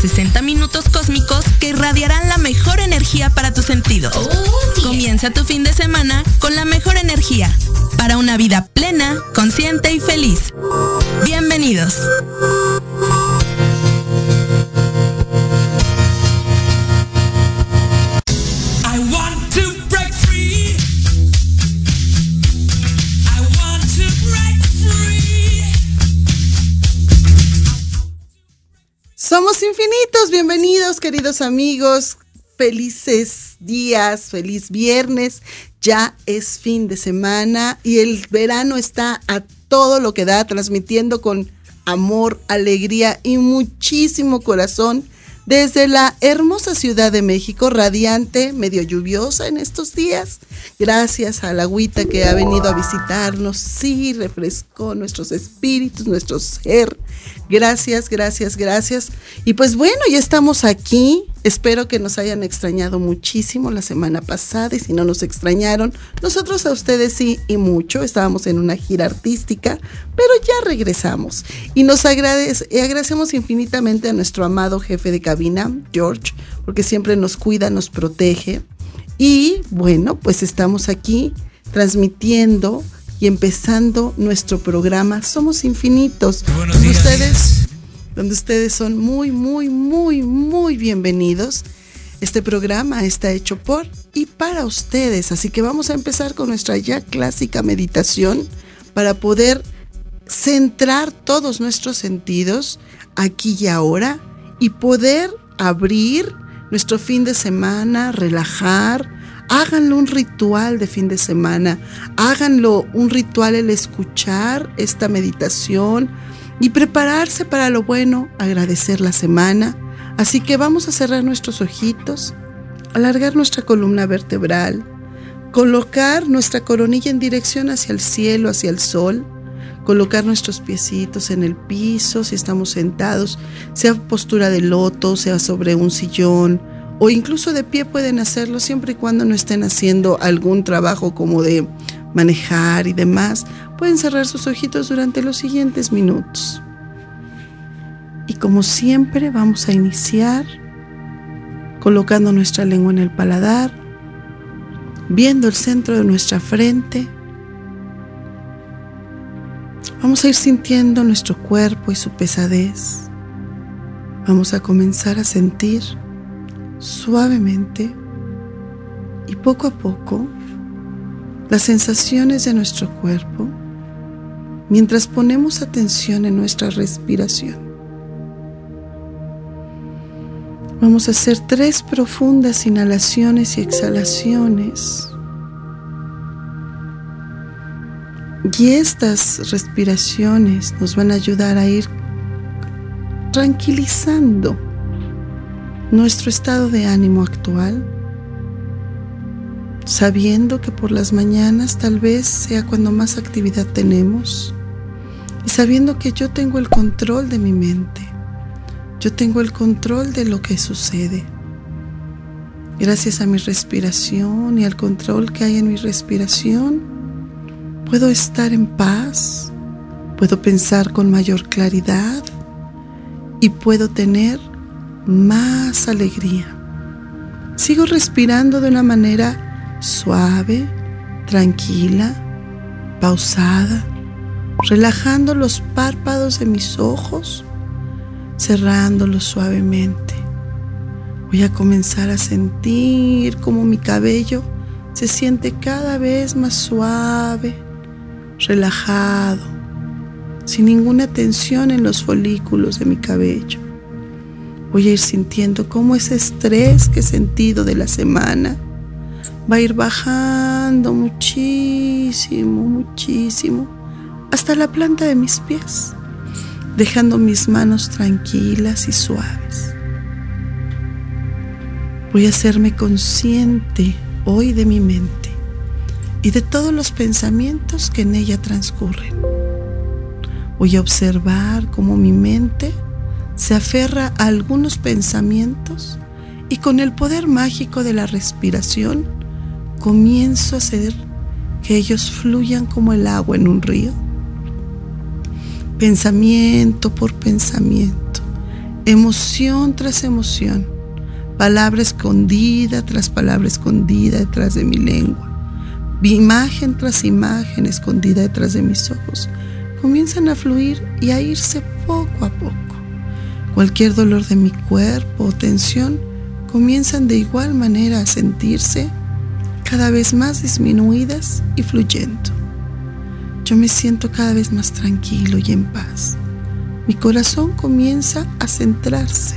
60 minutos cósmicos que irradiarán la mejor energía para tus sentidos. Comienza tu fin de semana con la mejor energía para una vida plena, consciente y feliz. Bienvenidos. Somos infinitos, bienvenidos queridos amigos, felices días, feliz viernes, ya es fin de semana y el verano está a todo lo que da, transmitiendo con amor, alegría y muchísimo corazón desde la hermosa Ciudad de México, radiante, medio lluviosa en estos días. Gracias a la agüita que ha venido a visitarnos, sí, refrescó nuestros espíritus, nuestro ser. Gracias, gracias, gracias. Y pues bueno, ya estamos aquí. Espero que nos hayan extrañado muchísimo la semana pasada y si no nos extrañaron, nosotros a ustedes sí y mucho. Estábamos en una gira artística, pero ya regresamos. Y nos agradece, y agradecemos infinitamente a nuestro amado jefe de cabina, George, porque siempre nos cuida, nos protege. Y bueno, pues estamos aquí transmitiendo y empezando nuestro programa Somos Infinitos. Buenos días. ustedes, donde ustedes son muy, muy, muy, muy bienvenidos. Este programa está hecho por y para ustedes, así que vamos a empezar con nuestra ya clásica meditación para poder centrar todos nuestros sentidos aquí y ahora y poder abrir nuestro fin de semana, relajar. Háganlo un ritual de fin de semana, háganlo un ritual el escuchar esta meditación y prepararse para lo bueno, agradecer la semana. Así que vamos a cerrar nuestros ojitos, alargar nuestra columna vertebral, colocar nuestra coronilla en dirección hacia el cielo, hacia el sol, colocar nuestros piecitos en el piso si estamos sentados, sea postura de loto, sea sobre un sillón o incluso de pie pueden hacerlo siempre y cuando no estén haciendo algún trabajo como de manejar y demás. Pueden cerrar sus ojitos durante los siguientes minutos. Y como siempre vamos a iniciar colocando nuestra lengua en el paladar, viendo el centro de nuestra frente. Vamos a ir sintiendo nuestro cuerpo y su pesadez. Vamos a comenzar a sentir suavemente y poco a poco las sensaciones de nuestro cuerpo mientras ponemos atención en nuestra respiración. Vamos a hacer tres profundas inhalaciones y exhalaciones. Y estas respiraciones nos van a ayudar a ir tranquilizando nuestro estado de ánimo actual, sabiendo que por las mañanas tal vez sea cuando más actividad tenemos y sabiendo que yo tengo el control de mi mente, yo tengo el control de lo que sucede. Gracias a mi respiración y al control que hay en mi respiración, puedo estar en paz, puedo pensar con mayor claridad y puedo tener más alegría. Sigo respirando de una manera suave, tranquila, pausada, relajando los párpados de mis ojos, cerrándolos suavemente. Voy a comenzar a sentir como mi cabello se siente cada vez más suave, relajado, sin ninguna tensión en los folículos de mi cabello. Voy a ir sintiendo cómo ese estrés que he sentido de la semana va a ir bajando muchísimo, muchísimo, hasta la planta de mis pies, dejando mis manos tranquilas y suaves. Voy a hacerme consciente hoy de mi mente y de todos los pensamientos que en ella transcurren. Voy a observar cómo mi mente se aferra a algunos pensamientos y con el poder mágico de la respiración comienzo a hacer que ellos fluyan como el agua en un río. Pensamiento por pensamiento, emoción tras emoción, palabra escondida tras palabra escondida detrás de mi lengua, imagen tras imagen escondida detrás de mis ojos, comienzan a fluir y a irse poco a poco. Cualquier dolor de mi cuerpo o tensión comienzan de igual manera a sentirse cada vez más disminuidas y fluyendo. Yo me siento cada vez más tranquilo y en paz. Mi corazón comienza a centrarse,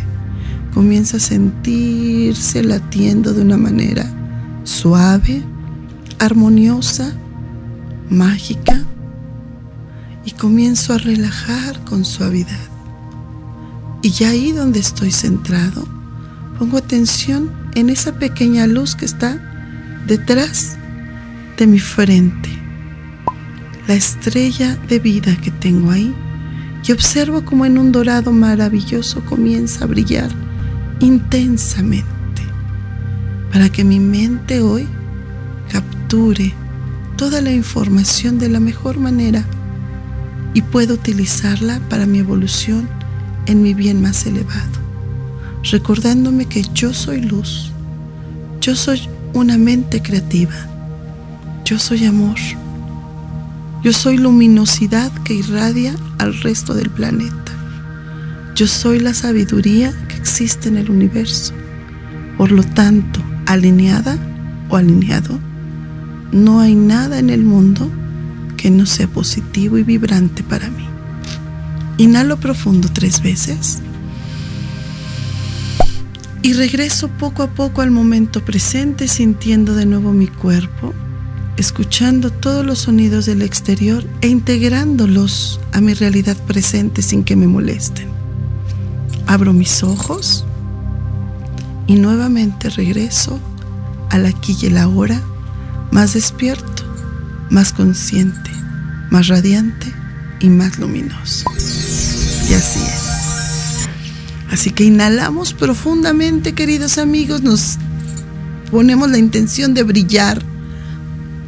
comienza a sentirse latiendo de una manera suave, armoniosa, mágica, y comienzo a relajar con suavidad. Y ya ahí donde estoy centrado, pongo atención en esa pequeña luz que está detrás de mi frente, la estrella de vida que tengo ahí, y observo como en un dorado maravilloso comienza a brillar intensamente, para que mi mente hoy capture toda la información de la mejor manera y pueda utilizarla para mi evolución en mi bien más elevado, recordándome que yo soy luz, yo soy una mente creativa. Yo soy amor. Yo soy luminosidad que irradia al resto del planeta. Yo soy la sabiduría que existe en el universo. Por lo tanto, alineada o alineado, no hay nada en el mundo que no sea positivo y vibrante para mí. Inhalo profundo tres veces y regreso poco a poco al momento presente sintiendo de nuevo mi cuerpo, escuchando todos los sonidos del exterior e integrándolos a mi realidad presente sin que me molesten. Abro mis ojos y nuevamente regreso al aquí y el ahora, más despierto, más consciente, más radiante y más luminoso. Así que inhalamos profundamente, queridos amigos, nos ponemos la intención de brillar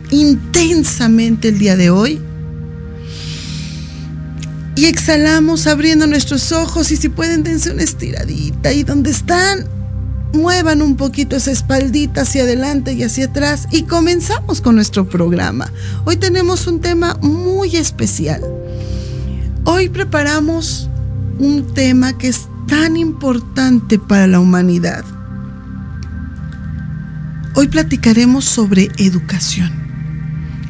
intensamente el día de hoy. Y exhalamos abriendo nuestros ojos y si pueden dense una estiradita y donde están, muevan un poquito esa espaldita hacia adelante y hacia atrás y comenzamos con nuestro programa. Hoy tenemos un tema muy especial. Hoy preparamos un tema que es tan importante para la humanidad. Hoy platicaremos sobre educación,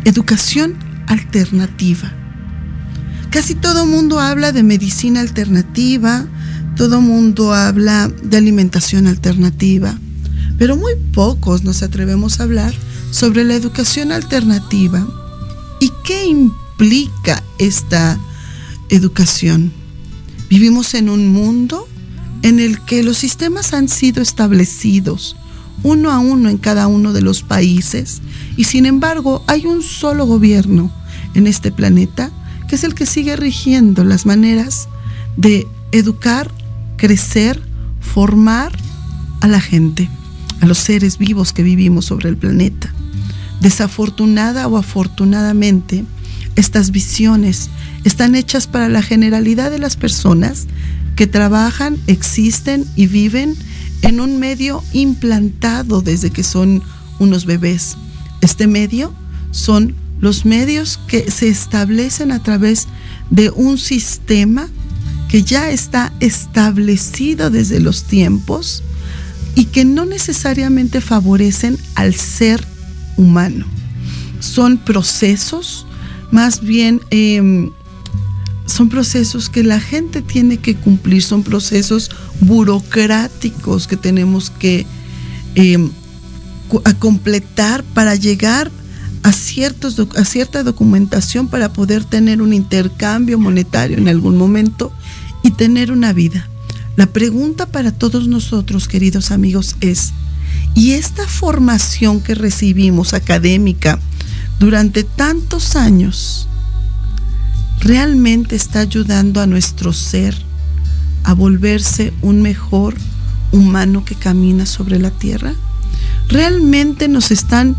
educación alternativa. Casi todo mundo habla de medicina alternativa, todo mundo habla de alimentación alternativa, pero muy pocos nos atrevemos a hablar sobre la educación alternativa y qué implica esta educación. Vivimos en un mundo en el que los sistemas han sido establecidos uno a uno en cada uno de los países y sin embargo hay un solo gobierno en este planeta que es el que sigue rigiendo las maneras de educar, crecer, formar a la gente, a los seres vivos que vivimos sobre el planeta. Desafortunada o afortunadamente, estas visiones están hechas para la generalidad de las personas que trabajan, existen y viven en un medio implantado desde que son unos bebés. Este medio son los medios que se establecen a través de un sistema que ya está establecido desde los tiempos y que no necesariamente favorecen al ser humano. Son procesos más bien em, son procesos que la gente tiene que cumplir, son procesos burocráticos que tenemos que em, completar para llegar a, ciertos, a cierta documentación para poder tener un intercambio monetario en algún momento y tener una vida. La pregunta para todos nosotros, queridos amigos, es, Y esta formación que recibimos académica durante tantos años realmente está ayudando a nuestro ser a volverse un mejor humano que camina sobre la tierra? ¿Realmente nos están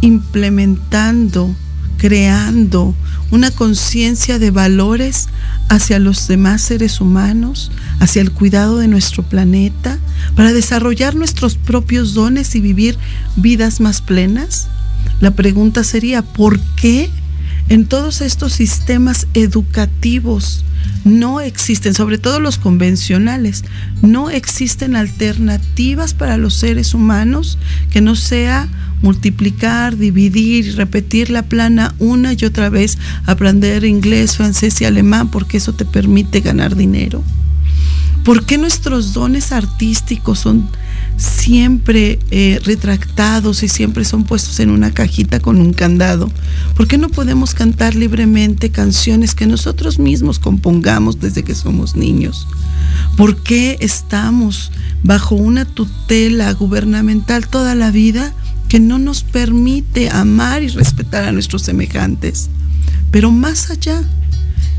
implementando, creando una conciencia de valores hacia los demás seres humanos, hacia el cuidado de nuestro planeta, para desarrollar nuestros propios dones y vivir vidas más plenas? La pregunta sería, ¿por qué en todos estos sistemas educativos no existen, sobre todo los convencionales, no existen alternativas para los seres humanos que no sea multiplicar, dividir repetir la plana una y otra vez, aprender inglés, francés y alemán, porque eso te permite ganar dinero. ¿Por qué nuestros dones artísticos son siempre eh, retractados y siempre son puestos en una cajita con un candado? ¿Por qué no podemos cantar libremente canciones que nosotros mismos compongamos desde que somos niños? ¿Por qué estamos bajo una tutela gubernamental toda la vida que no nos permite amar y respetar a nuestros semejantes? Pero más allá,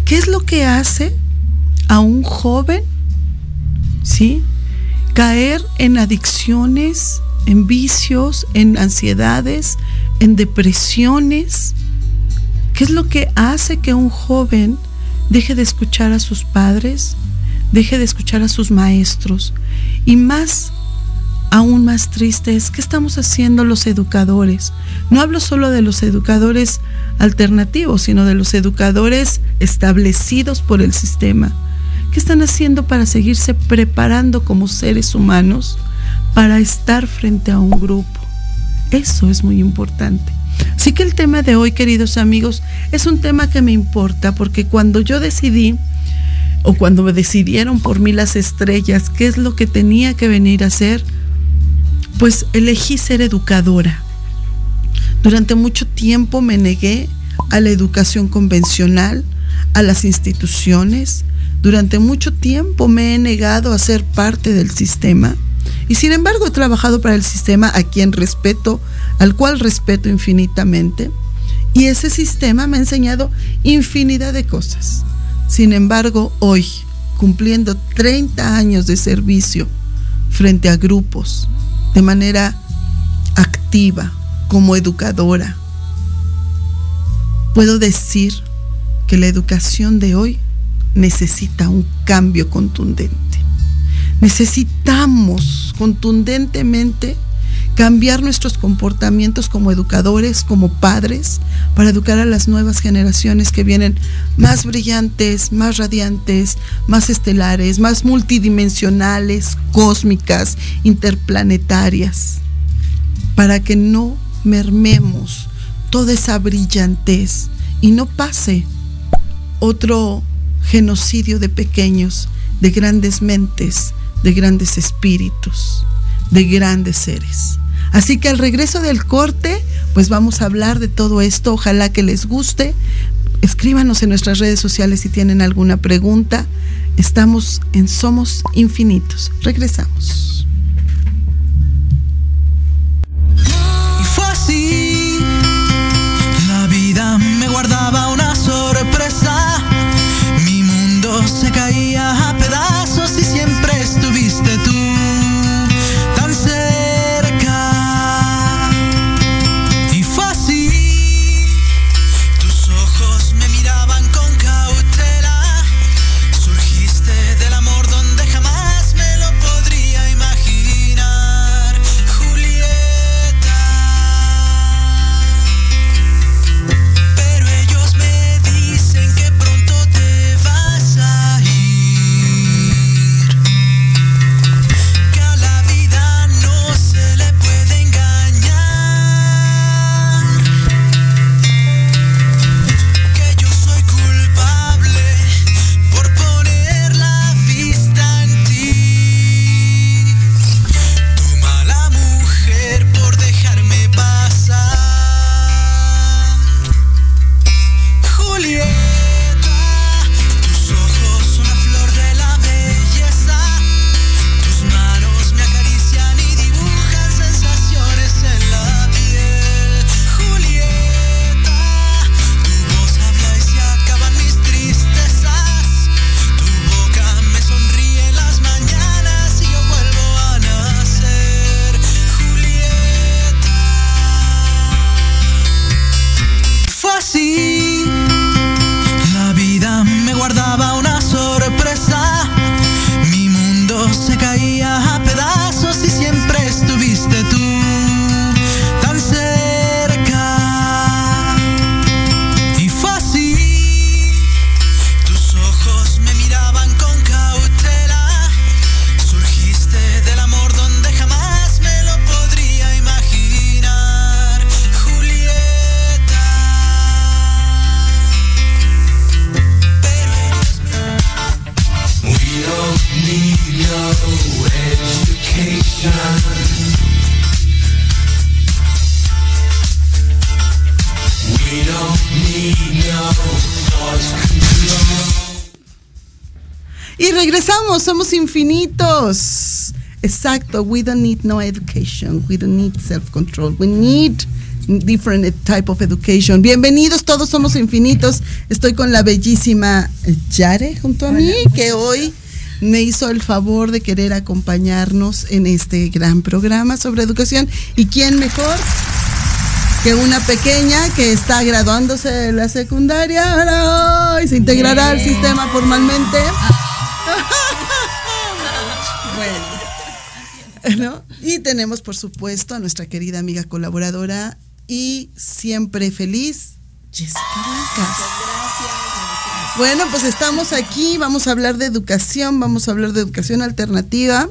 ¿qué es lo que hace a un joven ¿sí? Caer en adicciones, en vicios, en ansiedades, en depresiones. ¿Qué es lo que hace que un joven deje de escuchar a sus padres, deje de escuchar a sus maestros? Y más, aún más triste es, ¿qué estamos haciendo los educadores? No hablo solo de los educadores alternativos, sino de los educadores establecidos por el sistema ¿Qué están haciendo para seguirse preparando como seres humanos para estar frente a un grupo? Eso es muy importante. Así que el tema de hoy, queridos amigos, es un tema que me importa porque cuando yo decidí, o cuando me decidieron por mí las estrellas, qué es lo que tenía que venir a hacer, pues elegí ser educadora. Durante mucho tiempo me negué a la educación convencional, a las instituciones, durante mucho tiempo me he negado a ser parte del sistema y sin embargo he trabajado para el sistema a quien respeto, al cual respeto infinitamente. Y ese sistema me ha enseñado infinidad de cosas. Sin embargo, hoy, cumpliendo 30 años de servicio frente a grupos, de manera activa, como educadora, puedo decir que la educación de hoy necesita un cambio contundente. Necesitamos contundentemente cambiar nuestros comportamientos como educadores, como padres, para educar a las nuevas generaciones que vienen más brillantes, más radiantes, más estelares, más multidimensionales, cósmicas, interplanetarias, para que no mermemos toda esa brillantez y no pase otro genocidio de pequeños, de grandes mentes, de grandes espíritus, de grandes seres. Así que al regreso del corte, pues vamos a hablar de todo esto. Ojalá que les guste. Escríbanos en nuestras redes sociales si tienen alguna pregunta. Estamos en Somos Infinitos. Regresamos. Y fue así. Regresamos, somos infinitos. Exacto, we don't need no education, we don't need self-control, we need different type of education. Bienvenidos, todos somos infinitos. Estoy con la bellísima Yare junto a mí, que hoy me hizo el favor de querer acompañarnos en este gran programa sobre educación. ¿Y quién mejor? que una pequeña que está graduándose de la secundaria y se integrará al sistema formalmente. ¿no? Y tenemos, por supuesto, a nuestra querida amiga colaboradora y siempre feliz, Jessica Blancas. Bueno, pues estamos aquí, vamos a hablar de educación, vamos a hablar de educación alternativa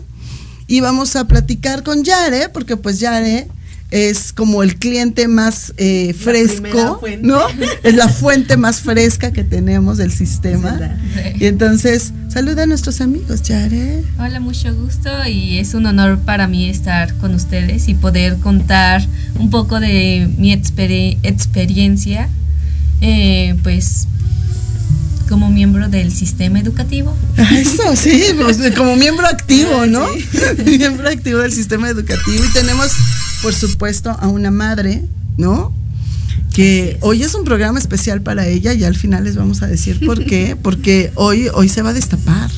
y vamos a platicar con Yare, porque pues Yare es como el cliente más eh, fresco, ¿no? Es la fuente más fresca que tenemos del sistema. Y entonces, saluda a nuestros amigos, Yare. Hola, mucho gusto y es un honor para mí estar con ustedes y poder contar un poco de mi experi- experiencia, eh, pues como miembro del sistema educativo. Ah, Eso, sí, pues, como miembro activo, ¿no? miembro activo del sistema educativo. Y tenemos, por supuesto, a una madre, ¿no? Que hoy es un programa especial para ella y al final les vamos a decir por qué. Porque hoy, hoy se va a destapar,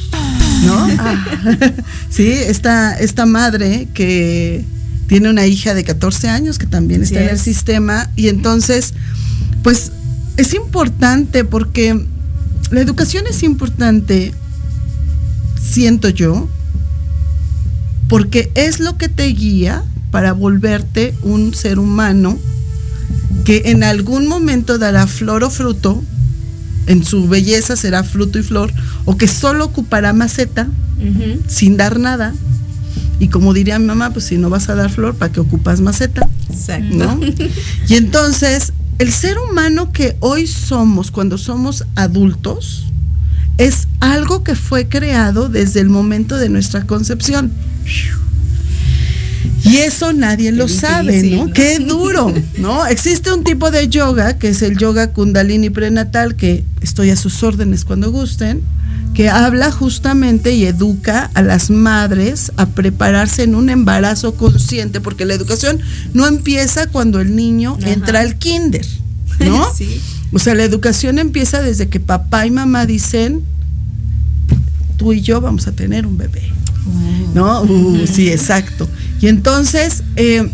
¿no? Sí, esta, esta madre que tiene una hija de 14 años que también está en el es. sistema y entonces, pues es importante porque la educación es importante, siento yo, porque es lo que te guía para volverte un ser humano que en algún momento dará flor o fruto, en su belleza será fruto y flor, o que solo ocupará maceta sin dar nada. Y como diría mi mamá, pues si no vas a dar flor, ¿para qué ocupas maceta? Exacto. ¿no? Y entonces, el ser humano que hoy somos, cuando somos adultos, es algo que fue creado desde el momento de nuestra concepción. Y eso nadie lo difícil, sabe, ¿no? ¿no? Qué duro, ¿no? Existe un tipo de yoga, que es el yoga kundalini prenatal, que estoy a sus órdenes cuando gusten, que habla justamente y educa a las madres a prepararse en un embarazo consciente, porque la educación no empieza cuando el niño Ajá. entra al kinder, ¿no? Sí. O sea, la educación empieza desde que papá y mamá dicen, tú y yo vamos a tener un bebé. ¿No? Uh, sí, exacto. Y entonces, eh,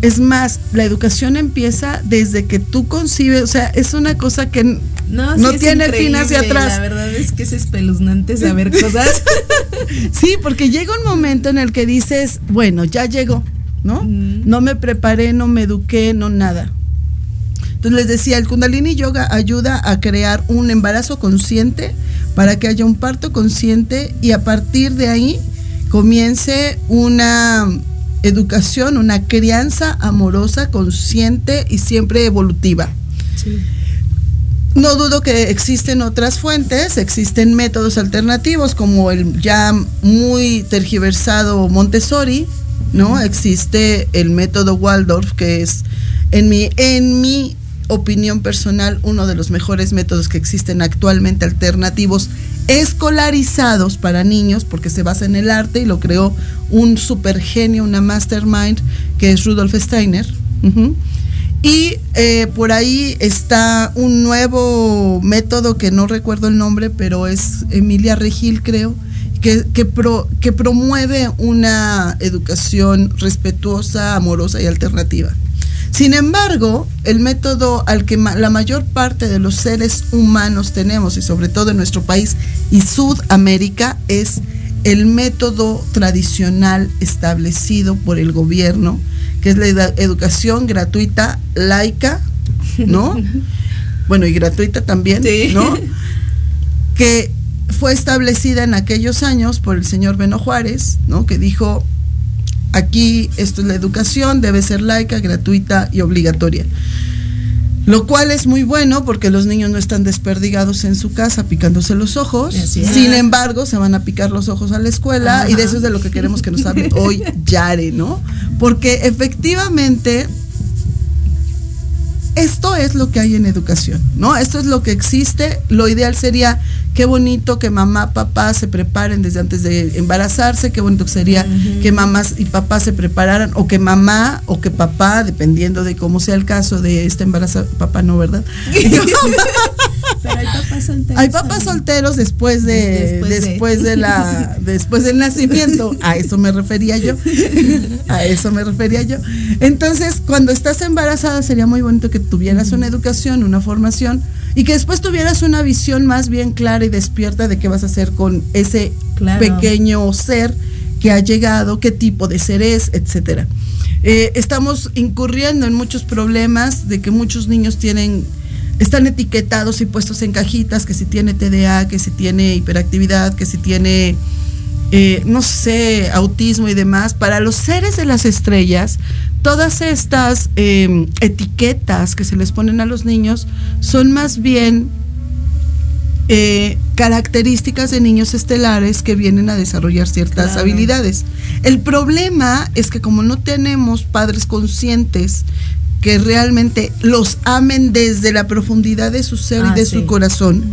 es más, la educación empieza desde que tú concibes, o sea, es una cosa que No, sí tiene fin hacia atrás. La verdad es que es espeluznante saber cosas. Sí, porque llega un momento en el que dices, bueno, ya llegó, ¿no? No me preparé, no me eduqué, no nada. Entonces les decía, el Kundalini Yoga ayuda a crear un embarazo consciente para que haya un parto consciente y a partir de ahí comience una educación, una crianza amorosa, consciente y siempre evolutiva. No dudo que existen otras fuentes, existen métodos alternativos como el ya muy tergiversado Montessori, ¿no? Existe el método Waldorf, que es, en mi, en mi opinión personal, uno de los mejores métodos que existen actualmente alternativos escolarizados para niños, porque se basa en el arte y lo creó un super genio, una mastermind, que es Rudolf Steiner. Y eh, por ahí está un nuevo método que no recuerdo el nombre, pero es Emilia Regil, creo, que, que, pro- que promueve una educación respetuosa, amorosa y alternativa. Sin embargo, el método al que ma- la mayor parte de los seres humanos tenemos, y sobre todo en nuestro país y Sudamérica, es el método tradicional establecido por el gobierno, que es la educación gratuita, laica, ¿no? bueno, y gratuita también, Sí. ¿no? Que fue establecida en aquellos años por el señor Beno Juárez, ¿no? Que dijo, aquí esto es la educación, debe ser laica, gratuita y obligatoria. Lo cual es muy bueno porque los niños no están desperdigados en su casa picándose los ojos. Sin embargo, se van a picar los ojos a la escuela y de eso es de lo que queremos que nos hable hoy Yare, ¿no? Porque efectivamente esto es lo que hay en educación, ¿no? Esto es lo que existe. Lo ideal sería, qué bonito que mamá, papá se preparen desde antes de embarazarse, qué bonito sería que mamás y papás se prepararan, o que mamá o que papá, dependiendo de cómo sea el caso de este embarazo, papá no, ¿verdad? Pero hay papás solteros. Hay papás solteros después de Después de. la después del nacimiento. A eso me refería yo. A eso me refería yo. Entonces, cuando estás embarazada sería muy bonito que tuvieras una educación, una formación y que después tuvieras una visión más bien clara y despierta de qué vas a hacer con ese Claro. pequeño ser que ha llegado, qué tipo de ser es, etcétera. Eh, estamos incurriendo en muchos problemas de que muchos niños tienen están etiquetados y puestos en cajitas, que si tiene TDA, que si tiene hiperactividad, que si tiene, eh, no sé, autismo y demás. Para los seres de las estrellas, todas estas eh, etiquetas que se les ponen a los niños son más bien eh, características de niños estelares que vienen a desarrollar ciertas Claro. habilidades. El problema es que como no tenemos padres conscientes que realmente los amen desde la profundidad de su ser Ah, y de sí. su corazón,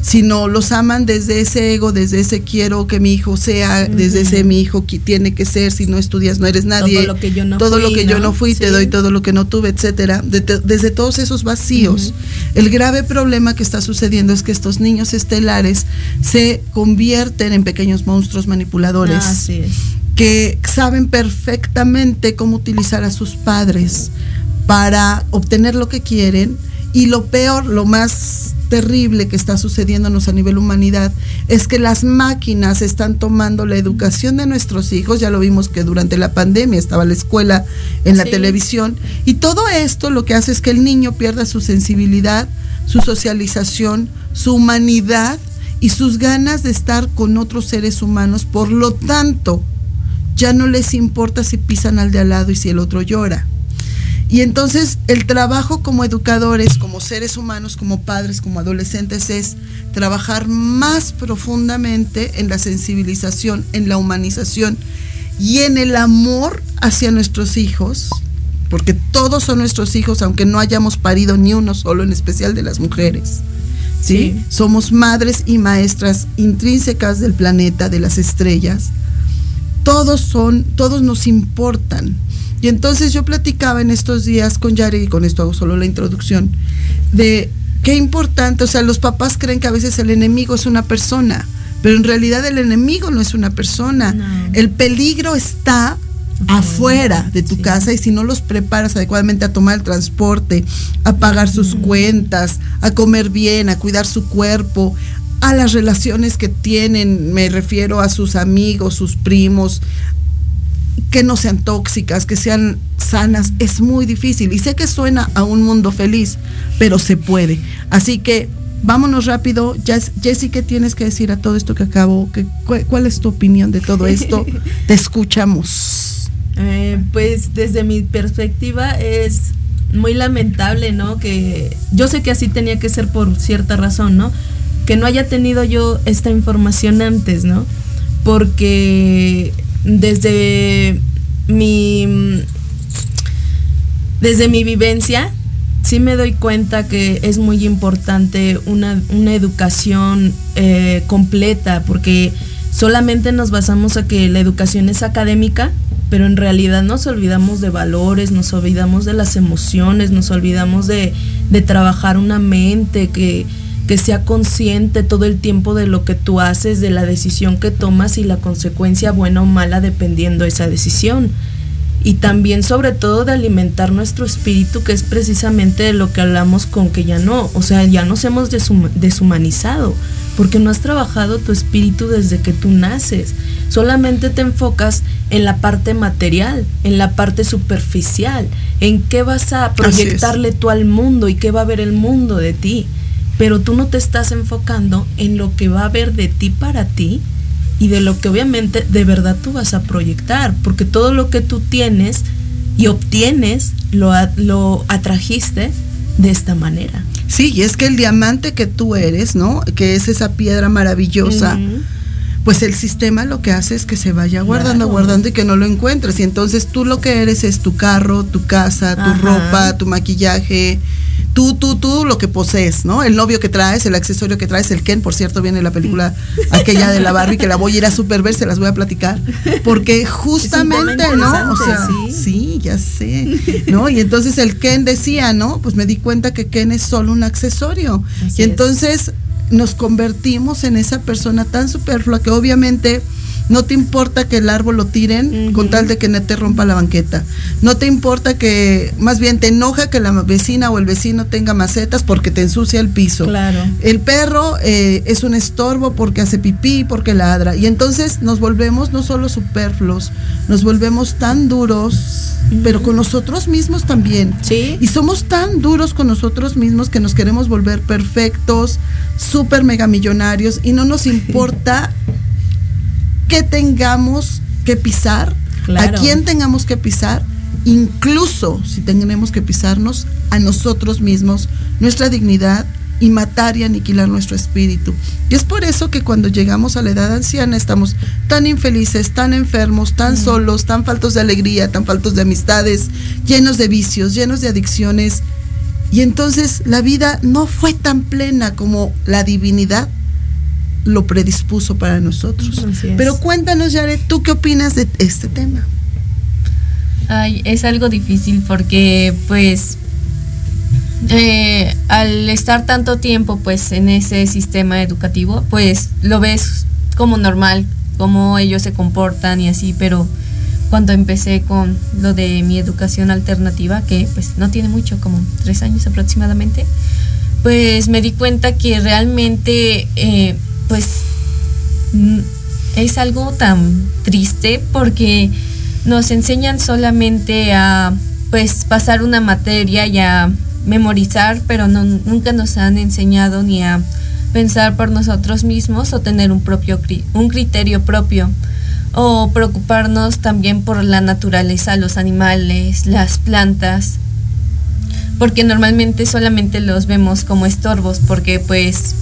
sino los aman desde ese ego, desde ese quiero que mi hijo sea, desde ese mi hijo que tiene que ser, si no estudias no eres nadie, lo que yo no todo lo que yo ¿no? fui, te doy todo lo que no tuve, etcétera. De- de- desde todos esos vacíos, el grave problema que está sucediendo es que estos niños estelares se convierten en pequeños monstruos manipuladores Así es. que saben perfectamente cómo utilizar a sus padres para obtener lo que quieren y lo peor, lo más terrible que está sucediéndonos a nivel humanidad es que las máquinas están tomando la educación de nuestros hijos, ya lo vimos que durante la pandemia estaba la escuela en la Sí. televisión y todo esto lo que hace es que el niño pierda su sensibilidad, su socialización, su humanidad y sus ganas de estar con otros seres humanos, por lo tanto, ya no les importa si pisan al de al lado y si el otro llora. Y entonces el trabajo como educadores, como seres humanos, como padres, como adolescentes es trabajar más profundamente en la sensibilización, en la humanización y en el amor hacia nuestros hijos, porque todos son nuestros hijos, aunque no hayamos parido ni uno solo, en especial de las mujeres. ¿sí? Sí. Somos madres y maestras intrínsecas del planeta, de las estrellas todos son, todos nos importan. Y entonces yo platicaba en estos días con Yari, y con esto hago solo la introducción, de qué importante, o sea, los papás creen que a veces el enemigo es una persona, pero en realidad el enemigo no es una persona. No. El peligro está afuera de tu sí. casa y si no los preparas adecuadamente a tomar el transporte, a pagar sus cuentas, a comer bien, a cuidar su cuerpo, a las relaciones que tienen, me refiero a sus amigos, sus primos, que no sean tóxicas, que sean sanas, es muy difícil. Y sé que suena a un mundo feliz, pero se puede. Así que vámonos rápido. Jess- Jessy, ¿qué tienes que decir a todo esto que acabo? ¿Qué- cu- ¿Cuál es tu opinión de todo esto? Te escuchamos. Eh, pues desde mi perspectiva es muy lamentable, ¿no? Que yo sé que así tenía que ser por cierta razón, ¿no? Que no haya tenido yo esta información antes, ¿no? Porque desde mi desde mi vivencia sí me doy cuenta que es muy importante una, una educación eh, completa porque solamente nos basamos a que la educación es académica pero en realidad nos olvidamos de valores, nos olvidamos de las emociones, nos olvidamos de, de trabajar una mente que, que sea consciente todo el tiempo de lo que tú haces, de la decisión que tomas y la consecuencia buena o mala dependiendo de esa decisión. Y también sobre todo de alimentar nuestro espíritu, que es precisamente de lo que hablamos con que ya no, o sea, ya nos hemos deshuma- deshumanizado, porque no has trabajado tu espíritu desde que tú naces. Solamente te enfocas en la parte material, en la parte superficial, en qué vas a proyectarle tú al mundo y qué va a ver el mundo de ti. Pero tú no te estás enfocando en lo que va a ver de ti para ti y de lo que obviamente de verdad tú vas a proyectar, porque todo lo que tú tienes y obtienes lo, lo atrajiste de esta manera. Sí, y es que el diamante que tú eres, ¿no? Que es esa piedra maravillosa. Pues el sistema lo que hace es que se vaya guardando, Claro. guardando y que no lo encuentres. Y entonces tú lo que eres es tu carro, tu casa, tu Ajá. ropa, tu maquillaje, tú, tú, tú lo que posees, ¿no? El novio que traes, el accesorio que traes, el Ken, por cierto, viene la película aquella de la Barbie que la voy a ir a super ver, se las voy a platicar, porque justamente, ¿no? O sea, sí. sí. ya sé, ¿no? Y entonces el Ken decía, ¿no? Pues me di cuenta que Ken es solo un accesorio. Así y es. entonces nos convertimos en esa persona tan superflua que obviamente no te importa que el árbol lo tiren con tal de que no te rompa la banqueta. No te importa que, más bien te enoja que la vecina o el vecino tenga macetas porque te ensucia el piso. Claro. El perro eh, es un estorbo porque hace pipí, porque ladra. Y entonces nos volvemos no solo superfluos, nos volvemos tan duros, pero con nosotros mismos también. Sí. Y somos tan duros con nosotros mismos que nos queremos volver perfectos, súper mega millonarios y no nos importa que tengamos que pisar, Claro. a quién tengamos que pisar, incluso si tenemos que pisarnos a nosotros mismos, nuestra dignidad y matar y aniquilar nuestro espíritu. Y es por eso que cuando llegamos a la edad anciana estamos tan infelices, tan enfermos, tan solos, tan faltos de alegría, tan faltos de amistades, llenos de vicios, llenos de adicciones. Y entonces la vida no fue tan plena como la divinidad lo predispuso para nosotros. Pero cuéntanos, Jared, ¿tú qué opinas de este tema? Ay, es algo difícil porque pues eh, al estar tanto tiempo pues en ese sistema educativo pues lo ves como normal, cómo ellos se comportan y así, pero cuando empecé con lo de mi educación alternativa, que pues no tiene mucho, como tres años aproximadamente, pues me di cuenta que realmente eh, pues es algo tan triste porque nos enseñan solamente a pues pasar una materia y a memorizar, pero no, nunca nos han enseñado ni a pensar por nosotros mismos o tener un propio un criterio propio o preocuparnos también por la naturaleza, los animales, las plantas, porque normalmente solamente los vemos como estorbos porque pues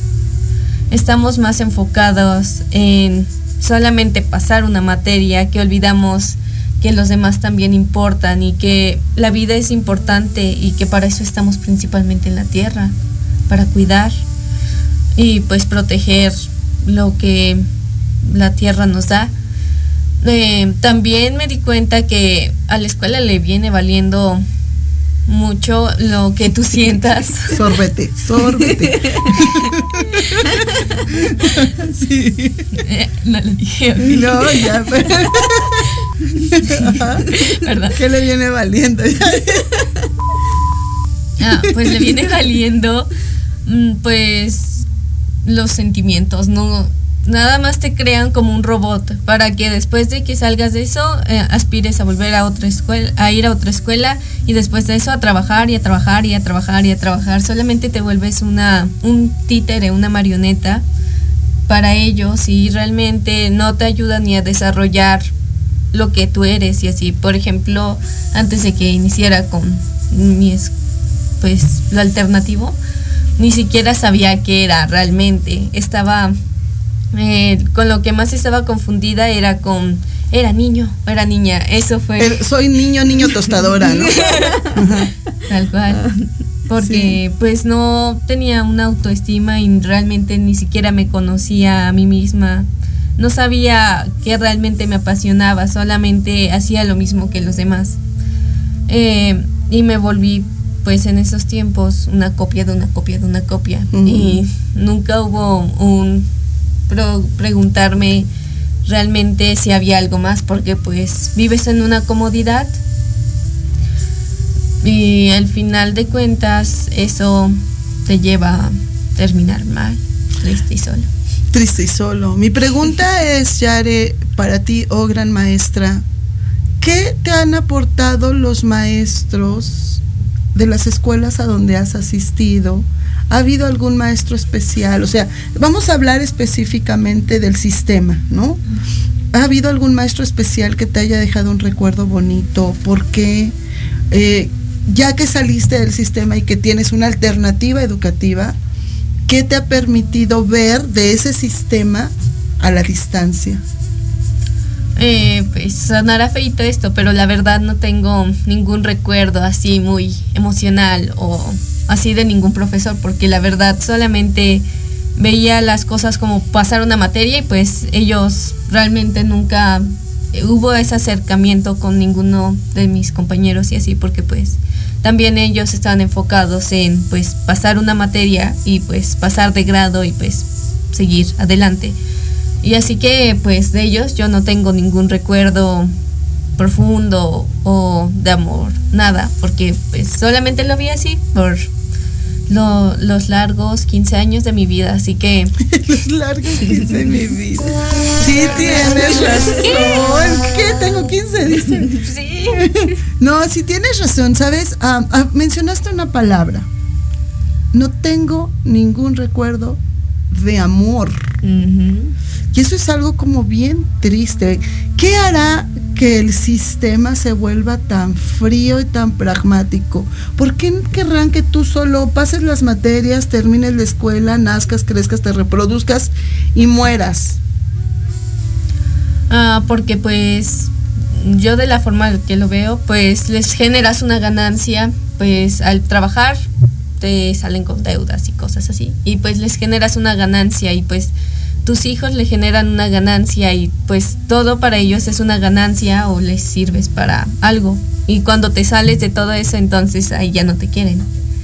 estamos más enfocados en solamente pasar una materia que olvidamos que los demás también importan y que la vida es importante y que para eso estamos principalmente en la tierra, para cuidar y pues proteger lo que la tierra nos da. Eh, también me di cuenta que a la escuela le viene valiendo mucho lo que tú sientas. Sorbete, sorbete. sí. Eh, no lo dije. No, ya. pero- Ajá. ¿Verdad? ¿Qué le viene valiendo? Ah, pues le viene valiendo, mm, pues, los sentimientos, no, nada más te crean como un robot para que después de que salgas de eso eh, aspires a volver a otra escuela, a ir a otra escuela y después de eso a trabajar y a trabajar y a trabajar y a trabajar. Solamente te vuelves una, un títere, una marioneta para ellos y realmente no te ayuda ni a desarrollar lo que tú eres y así. Por ejemplo, antes de que iniciara con mi es- pues lo alternativo, ni siquiera sabía qué era realmente. Estaba eh, con lo que más estaba confundida era con era niño, era niña. Eso fue El- soy niño, niño tostadora, ¿no? tal cual. Porque pues no tenía una autoestima y realmente ni siquiera me conocía a mí misma. No sabía qué realmente me apasionaba, solamente hacía lo mismo que los demás. Eh, y me volví pues en esos tiempos una copia de una copia de una copia. Y nunca hubo un preguntarme realmente si había algo más, porque pues vives en una comodidad y al final de cuentas eso te lleva a terminar mal, triste y solo. Triste y solo. Mi pregunta es, Yare, para ti, oh gran maestra, ¿qué te han aportado los maestros de las escuelas a donde has asistido? ¿Ha habido algún maestro especial? O sea, vamos a hablar específicamente del sistema, ¿no? ¿Ha habido algún maestro especial que te haya dejado un recuerdo bonito? ¿Por qué? Eh, ya que saliste del sistema y que tienes una alternativa educativa, ¿qué te ha permitido ver de ese sistema a la distancia? Eh, pues sonará feito esto, pero la verdad no tengo ningún recuerdo así muy emocional o así de ningún profesor, porque la verdad solamente veía las cosas como pasar una materia y pues ellos realmente nunca hubo ese acercamiento con ninguno de mis compañeros y así porque pues también ellos estaban enfocados en pues pasar una materia y pues pasar de grado y pues seguir adelante. Y así que pues de ellos yo no tengo ningún recuerdo profundo o de amor, nada, porque pues solamente lo vi así por lo- los largos 15 años de mi vida, así que Los largos 15 de mi vida. Sí, tienes razón. ¿Qué? Tengo 15, dice. sí. No, sí tienes razón, ¿sabes? Ah, ah, mencionaste una palabra. No tengo ningún recuerdo de amor. Ujú. Y eso es algo como bien triste. ¿Qué hará que el sistema se vuelva tan frío y tan pragmático? ¿Por qué querrán que tú solo pases las materias, termines la escuela, nazcas, crezcas, te reproduzcas y mueras? Ah, porque pues yo de la forma que lo veo, pues les generas una ganancia, pues al trabajar te salen con deudas y cosas así, y pues les generas una ganancia y pues tus hijos le generan una ganancia y pues todo para ellos es una ganancia o les sirves para algo. Y cuando te sales de todo eso, entonces ahí ya no te quieren.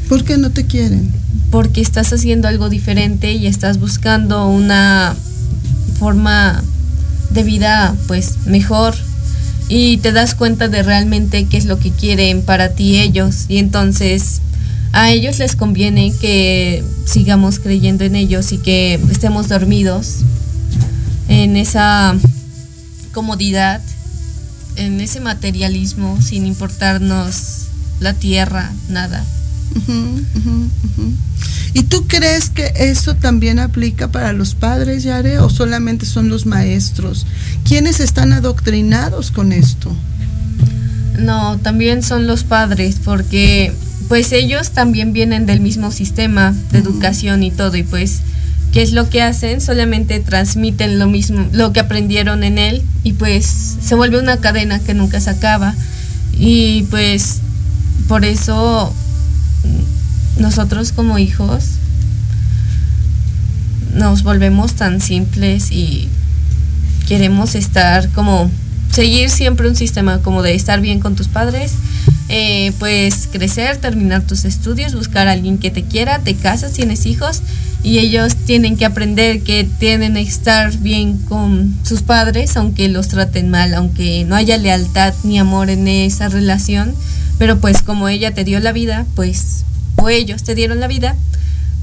¿Por qué no te quieren? porque estás haciendo algo diferente y estás buscando una forma de vida pues mejor y te das cuenta de realmente qué es lo que quieren para ti ellos y entonces a ellos les conviene que sigamos creyendo en ellos y que estemos dormidos en esa comodidad, en ese materialismo sin importarnos la tierra, nada. ¿Y tú crees que eso también aplica para los padres, Yare, o solamente son los maestros? ¿Quiénes están adoctrinados con esto? No, también son los padres, porque pues ellos también vienen del mismo sistema de educación y todo, y pues, ¿qué es lo que hacen? Solamente transmiten lo mismo, lo que aprendieron en él, y pues se vuelve una cadena que nunca se acaba. Y pues, por eso nosotros como hijos nos volvemos tan simples y queremos estar como seguir siempre un sistema como de estar bien con tus padres, eh, pues crecer, terminar tus estudios, buscar a alguien que te quiera, te casas, tienes hijos y ellos tienen que aprender que tienen que estar bien con sus padres, aunque los traten mal, aunque no haya lealtad ni amor en esa relación, pero pues como ella te dio la vida, pues, o ellos te dieron la vida,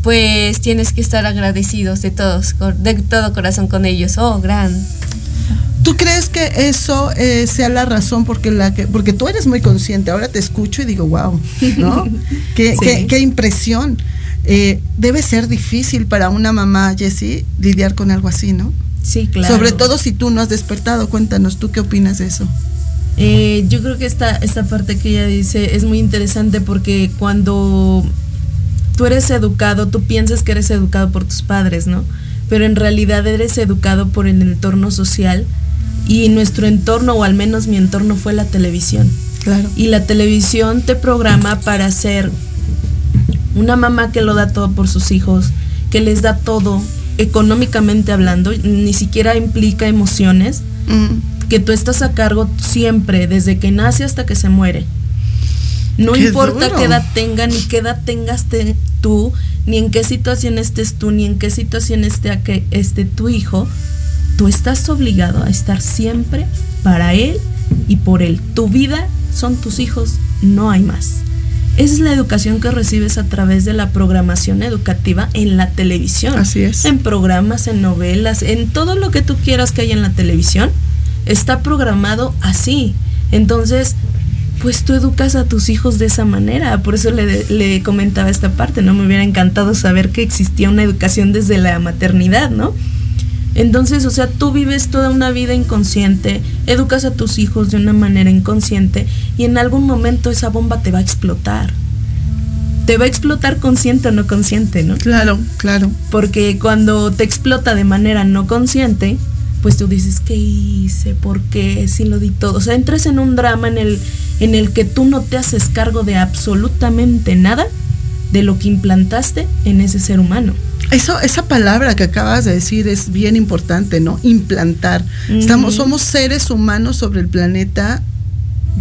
pues tienes que estar agradecidos de todos, de todo corazón con ellos. Oh, gran. ¿Tú crees que eso eh, sea la razón porque la que, porque tú eres muy consciente? Ahora te escucho y digo, wow, ¿no? qué, Sí. qué- qué impresión. Eh, debe ser difícil para una mamá, Jessie, lidiar con algo así, ¿no? Sí, claro. Sobre todo si tú no has despertado. Cuéntanos, ¿tú qué opinas de eso? Eh, yo creo que esta, esta parte que ella dice es muy interesante porque cuando tú eres educado, tú piensas que eres educado por tus padres, ¿no? Pero en realidad eres educado por el entorno social y nuestro entorno, o al menos mi entorno, fue la televisión. Claro. Y la televisión te programa para ser una mamá que lo da todo por sus hijos, que les da todo económicamente hablando, ni siquiera implica emociones, Mm, que tú estás a cargo siempre, desde que nace hasta que se muere. No Qué importa duro. qué edad tenga, ni qué edad tengas te- tú, ni en qué situación estés tú, ni en qué situación esté, esté tu hijo, tú estás obligado a estar siempre para él y por él. Tu vida son tus hijos, no hay más. Esa es la educación que recibes a través de la programación educativa en la televisión. Así es. En programas, en novelas, en todo lo que tú quieras que haya en la televisión, está programado así. Entonces, pues tú educas a tus hijos de esa manera. Por eso le, le comentaba esta parte, ¿no? Me hubiera encantado saber que existía una educación desde la maternidad, ¿no? Entonces, o sea, tú vives toda una vida inconsciente, educas a tus hijos de una manera inconsciente y en algún momento esa bomba te va a explotar. Te va a explotar consciente o no consciente, ¿no? Claro, claro. Porque cuando te explota de manera no consciente, pues tú dices, ¿qué hice? ¿Por qué? Si lo di todo. O sea, entras en un drama en el, en el que tú no te haces cargo de absolutamente nada de lo que implantaste en ese ser humano. Eso, esa palabra que acabas de decir es bien importante, ¿no? Implantar. Estamos, somos seres humanos sobre el planeta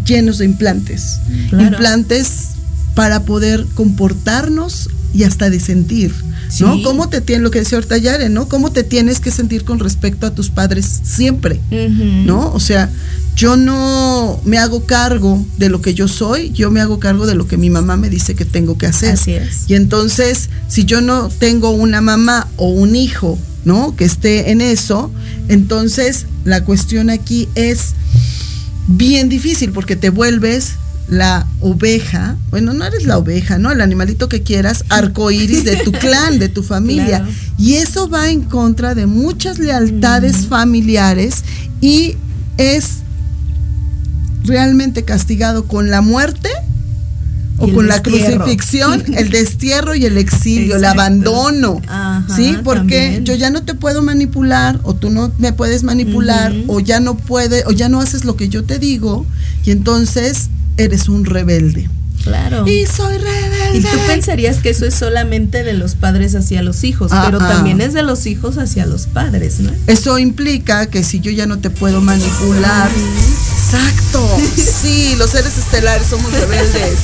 llenos de implantes. Claro. Implantes para poder comportarnos y hasta de sentir. ¿No? Sí. ¿Cómo te tienes, lo que decía ahorita Yare, ¿no? ¿Cómo te tienes que sentir con respecto a tus padres siempre? ¿No? O sea, yo no me hago cargo de lo que yo soy, yo me hago cargo de lo que mi mamá me dice que tengo que hacer. Así es. Y entonces, si yo no tengo una mamá o un hijo, ¿no? Que esté en eso, entonces la cuestión aquí es bien difícil porque te vuelves la oveja, bueno, no eres la oveja, ¿no? El animalito que quieras, arcoíris de tu clan, de tu familia. Claro. Y eso va en contra de muchas lealtades familiares y es realmente castigado con la muerte o con la crucifixión, el destierro y el exilio, el abandono. Ajá, ¿Sí? Porque también. yo ya no te puedo manipular o tú no me puedes manipular o ya no puede o ya no haces lo que yo te digo y entonces eres un rebelde. Claro. Y soy rebelde. Y tú pensarías que eso es solamente de los padres hacia los hijos, Ah, pero ah. también es de los hijos hacia los padres, ¿no? Eso implica que si yo ya no te puedo manipular. Exacto. Sí, los seres estelares somos rebeldes.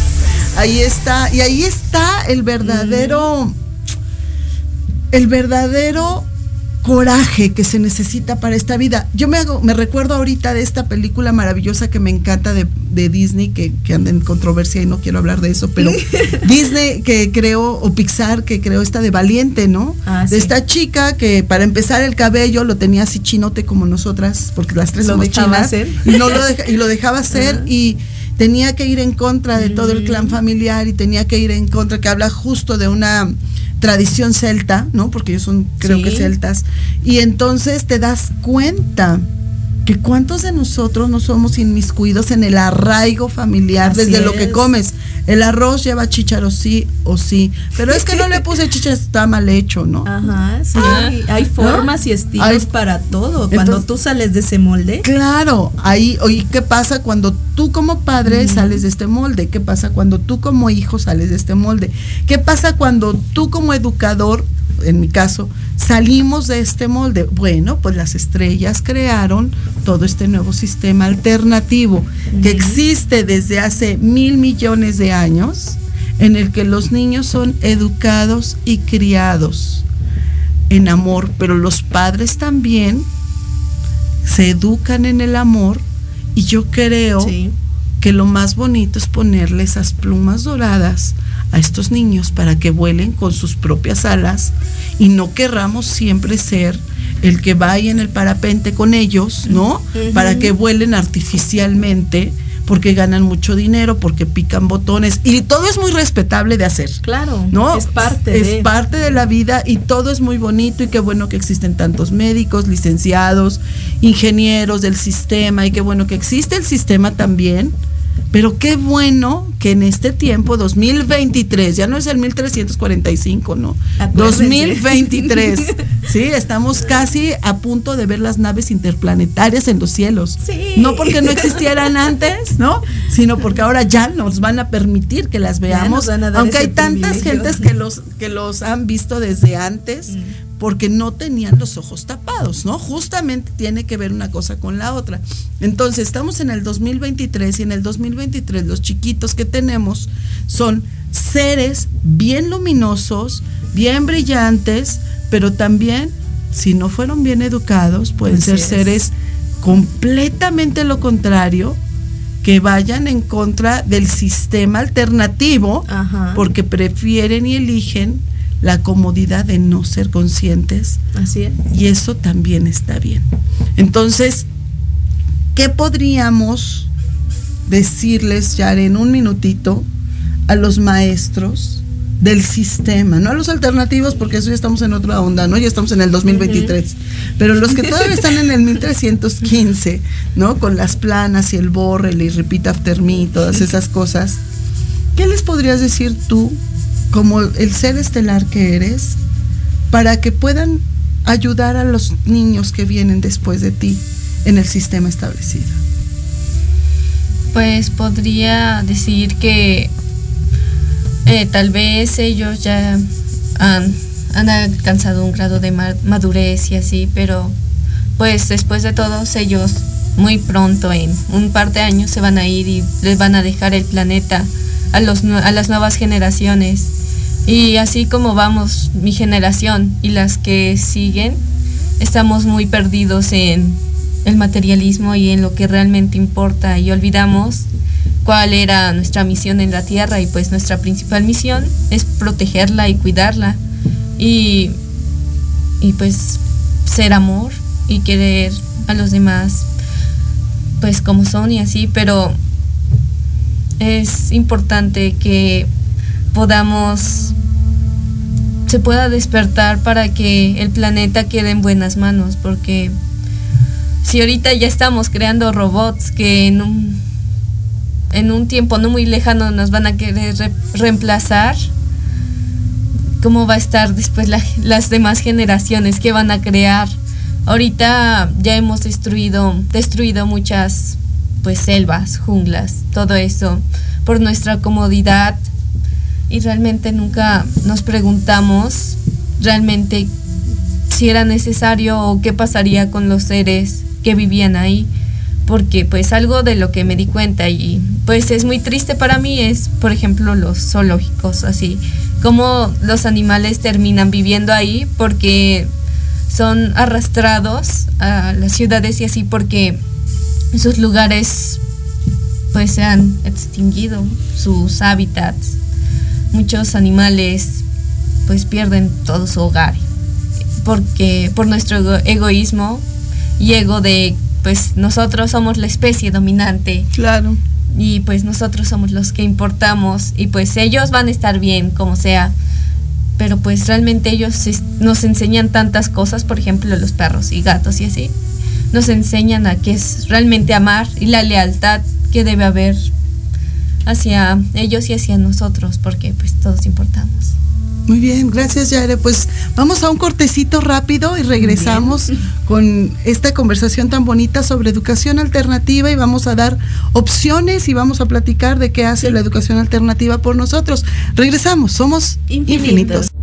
Ahí está. Y ahí está el verdadero. El verdadero coraje que se necesita para esta vida. Yo me hago, me recuerdo ahorita de esta película maravillosa que me encanta de, de Disney, que, que anda en controversia y no quiero hablar de eso, pero Disney que creó, o Pixar que creó esta de Valiente, ¿no? Ah, de sí. esta chica que para empezar el cabello lo tenía así chinote como nosotras, porque las tres Lo somos chinas, hacer. y no lo deja- y lo dejaba hacer y tenía que ir en contra de todo el clan familiar y tenía que ir en contra que habla justo de una tradición celta, ¿no? Porque ellos son creo Sí. que celtas y entonces te das cuenta que cuántos de nosotros no somos inmiscuidos en el arraigo familiar Así desde lo que es. comes. El arroz lleva chícharo sí o sí, pero es que no le puse chícharo, está mal hecho, ¿no? Ajá, sí. Ah. Hay formas y estilos Hay- para todo. Cuando Entonces- tú sales de ese molde, Claro, ahí, oye, ¿qué pasa cuando tú como padre sales de este molde? ¿Qué pasa cuando tú como hijo sales de este molde? ¿Qué pasa cuando tú como educador, en mi caso, salimos de este molde? Bueno, pues las estrellas crearon todo este nuevo sistema alternativo que existe desde hace mil millones de años, en el que los niños son educados y criados en amor, pero los padres también se educan en el amor y yo creo sí. Que lo más bonito es ponerle esas plumas doradas a estos niños para que vuelen con sus propias alas y no querramos siempre ser el que vaya en el parapente con ellos, ¿no? Para que vuelen artificialmente porque ganan mucho dinero, porque pican botones y todo es muy respetable de hacer. Claro, ¿no? es parte es de. parte de la vida y todo es muy bonito y qué bueno que existen tantos médicos, licenciados, ingenieros del sistema y qué bueno que existe el sistema también. Pero qué bueno que en este tiempo, 2023, ya no es el 1345, ¿no? Acuérdense. 2023, sí, estamos casi a punto de ver las naves interplanetarias en los cielos. Sí. No porque no existieran antes, ¿no? Sino porque ahora ya nos van a permitir que las veamos. Aunque hay tantas privilegio. gentes que los, que los han visto desde antes porque no tenían los ojos tapados, ¿no? Justamente tiene que ver una cosa con la otra. Entonces, estamos en el 2023 y en el 2023 los chiquitos que tenemos son seres bien luminosos, bien brillantes, pero también, si no fueron bien educados, pueden Así ser es. seres completamente lo contrario, que vayan en contra del sistema alternativo, Ajá. porque prefieren y eligen la comodidad de no ser conscientes Así es. y eso también está bien. Entonces, ¿qué podríamos decirles ya en un minutito a los maestros del sistema, no a los alternativos porque eso ya estamos en otra onda, ¿no? Ya estamos en el 2023. Pero los que todavía están en el 1315, ¿no? Con las planas y el borre, y repeat after me, todas esas cosas. ¿Qué les podrías decir tú como el ser estelar que eres para que puedan ayudar a los niños que vienen después de ti en el sistema establecido? Pues podría decir que eh, tal vez ellos ya han, han alcanzado un grado de ma- madurez y así, pero pues después de todos ellos muy pronto, en un par de años, se van a ir y les van a dejar el planeta a, los, a las nuevas generaciones. Y así como vamos, mi generación y las que siguen, estamos muy perdidos en el materialismo y en lo que realmente importa. Y olvidamos cuál era nuestra misión en la Tierra y pues nuestra principal misión es protegerla y cuidarla. Y, y pues ser amor y querer a los demás pues como son y así, pero es importante que podamos se pueda despertar para que el planeta quede en buenas manos, porque si ahorita ya estamos creando robots que en un, en un tiempo no muy lejano nos van a querer re- reemplazar, ¿cómo va a estar después la- las demás generaciones que van a crear? Ahorita ya hemos destruido, destruido muchas pues selvas, junglas, todo eso por nuestra comodidad y realmente nunca nos preguntamos realmente si era necesario o qué pasaría con los seres que vivían ahí porque pues algo de lo que me di cuenta y pues es muy triste para mí es por ejemplo los zoológicos así como los animales terminan viviendo ahí porque son arrastrados a las ciudades y así porque esos lugares pues se han extinguido sus hábitats muchos animales pues pierden todo su hogar porque por nuestro ego- egoísmo y ego de pues nosotros somos la especie dominante. Claro. y pues nosotros somos los que importamos y pues ellos van a estar bien como sea. Pero pues realmente ellos nos enseñan tantas cosas por ejemplo los perros y gatos y así. Nos enseñan a qué es realmente amar y la lealtad que debe haber hacia ellos y hacia nosotros porque pues todos importamos Muy bien, gracias Yare. Pues vamos a un cortecito rápido y regresamos con esta conversación tan bonita sobre educación alternativa y vamos a dar opciones y vamos a platicar de qué hace la educación alternativa por nosotros. Regresamos, somos Infinitos. infinitos.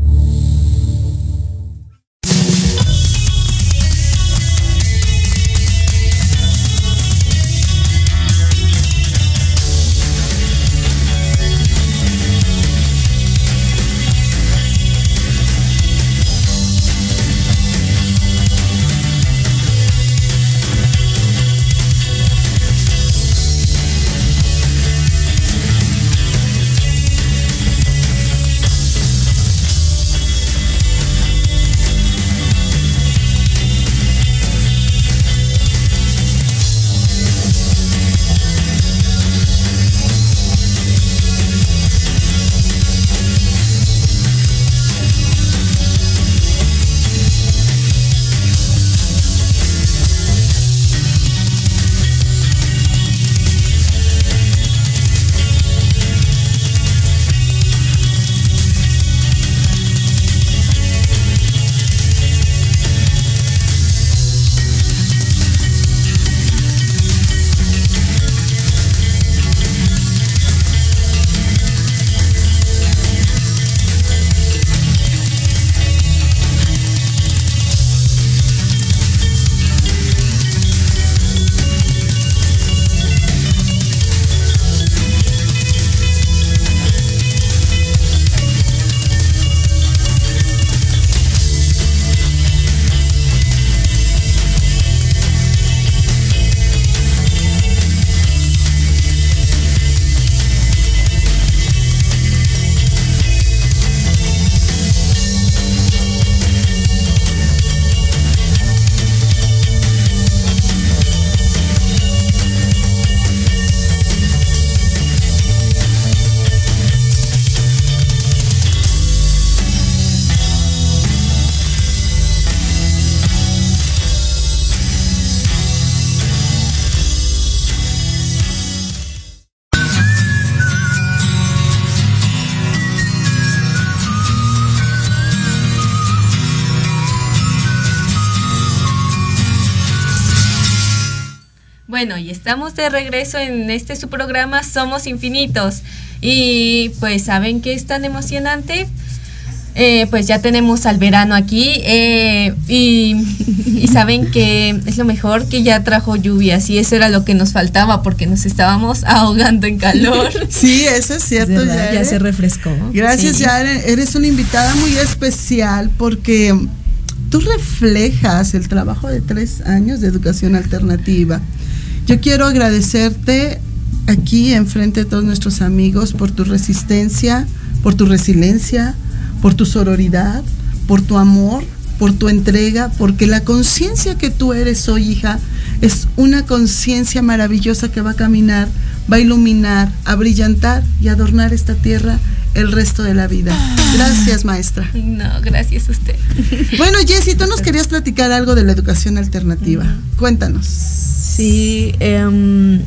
Estamos de regreso en este su programa Somos Infinitos. Y pues saben que es tan emocionante. Eh, pues ya tenemos al verano aquí eh, y, y saben que es lo mejor que ya trajo lluvias y eso era lo que nos faltaba porque nos estábamos ahogando en calor. Sí, eso es cierto, Es verdad, ya se refrescó. Gracias, Sí. Yare. Eres una invitada muy especial porque tú reflejas el trabajo de tres años de educación alternativa. Yo quiero agradecerte aquí enfrente de todos nuestros amigos por tu resistencia, por tu resiliencia, por tu sororidad, por tu amor, por tu entrega, porque la conciencia que tú eres hoy, hija, es una conciencia maravillosa que va a caminar, va a iluminar, a brillantar y adornar esta tierra el resto de la vida. Gracias, maestra. No, gracias a usted. Bueno, Jessy, tú nos querías platicar algo de la educación alternativa. Cuéntanos. Sí, em,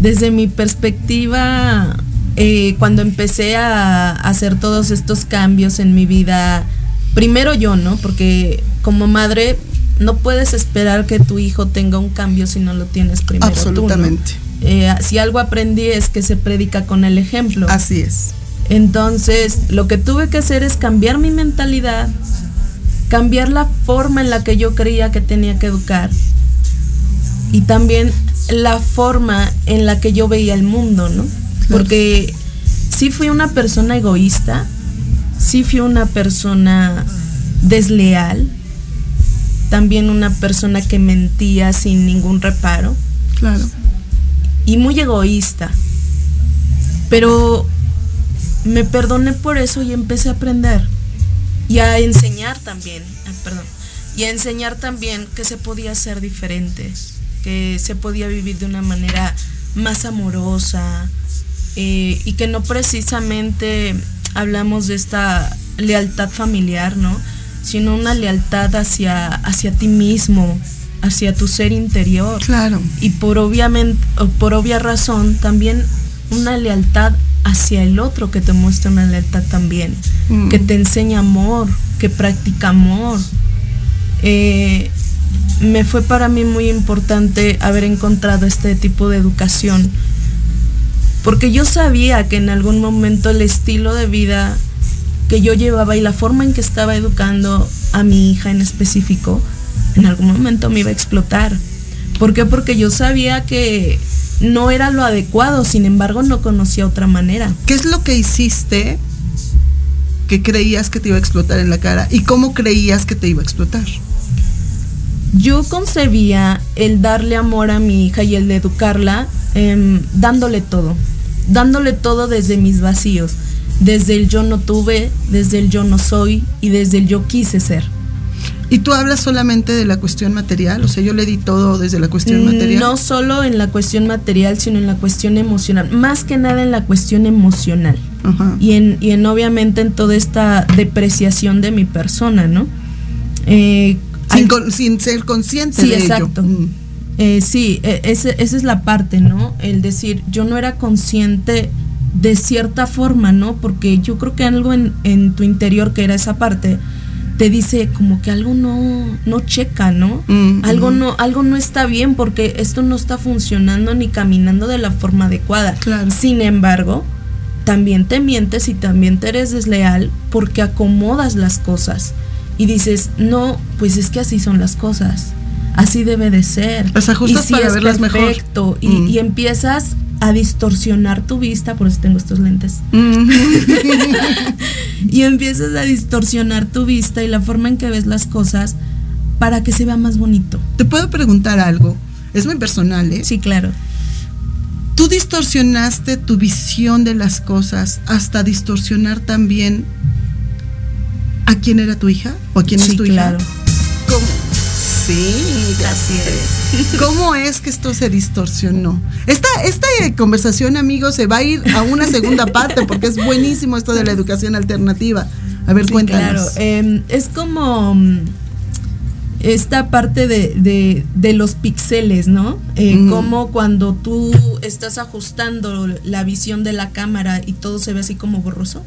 desde mi perspectiva, eh, cuando empecé a hacer todos estos cambios en mi vida, primero yo, ¿no? Porque como madre no puedes esperar que tu hijo tenga un cambio si no lo tienes primero. tú, ¿no? Absolutamente. Eh, si algo aprendí es que se predica con el ejemplo. Así es. Entonces, lo que tuve que hacer es cambiar mi mentalidad, cambiar la forma en la que yo creía que tenía que educar y también la forma en la que yo veía el mundo, ¿no? Porque sí fui una persona egoísta, sí fui una persona desleal, también una persona que mentía sin ningún reparo Claro. y muy egoísta. Pero me perdoné por eso y empecé a aprender y a enseñar también, ah, perdón, y a enseñar también que se podía ser diferente, que se podía vivir de una manera más amorosa eh, y que no precisamente hablamos de esta lealtad familiar, ¿no? Sino una lealtad hacia, hacia ti mismo, hacia tu ser interior Claro. y por obviamente por obvia razón también una lealtad hacia el otro que te muestra una lealtad también Mm. que te enseña amor que practica amor Eh, me fue para mí muy importante haber encontrado este tipo de educación porque yo sabía que en algún momento el estilo de vida que yo llevaba y la forma en que estaba educando a mi hija en específico, en algún momento me iba a explotar. ¿Por qué? Porque yo sabía que no era lo adecuado, sin embargo no conocía otra manera. ¿Qué es lo que hiciste que creías que te iba a explotar en la cara? ¿Y cómo creías que te iba a explotar? Yo concebía el darle amor a mi hija y el de educarla em, dándole todo, dándole todo desde mis vacíos, desde el yo no tuve, desde el yo no soy y desde el yo quise ser. ¿Y tú hablas solamente de la cuestión material? O sea, yo le di todo desde la cuestión material. No solo en la cuestión material, sino en la cuestión emocional, más que nada en la cuestión emocional. Ajá. y en, y en obviamente en toda esta depreciación de mi persona, ¿no? Eh, Sin, hay- con- sin ser consciente Sí, de exacto. ello. Mm. eh, sí, e- ese- esa es la parte, ¿no? El decir, yo no era consciente de cierta forma, ¿no? Porque yo creo que algo en, en tu interior, que era esa parte, te dice como que algo no, no checa, ¿no? Mm, algo, mm. no, algo no está bien porque esto no está funcionando ni caminando de la forma adecuada. Claro. Sin embargo, también te mientes y también te eres desleal porque acomodas las cosas y dices, no, pues es que así son las cosas, así debe de ser. Las ajustas y sí para es verlas mejor. perfecto, y, Mm. y empiezas a distorsionar tu vista, por eso tengo estos lentes, Mm. y empiezas a distorsionar tu vista y la forma en que ves las cosas para que se vea más bonito. Te puedo preguntar algo. Es muy personal, ¿eh? Sí, claro. Tú distorsionaste tu visión de las cosas hasta distorsionar también a quién era tu hija o a quién es tu claro. hija. ¿Cómo? Sí, Así sé. ¿Cómo es que esto se distorsionó? Esta, esta eh, conversación, amigos, se va a ir a una segunda parte porque es buenísimo esto de la educación alternativa. A ver, Sí, cuéntanos. Claro, eh, es como mm, esta parte de, de- de los píxeles, ¿no? Eh, Ujú. Como cuando tú estás ajustando la visión de la cámara y todo se ve así como borroso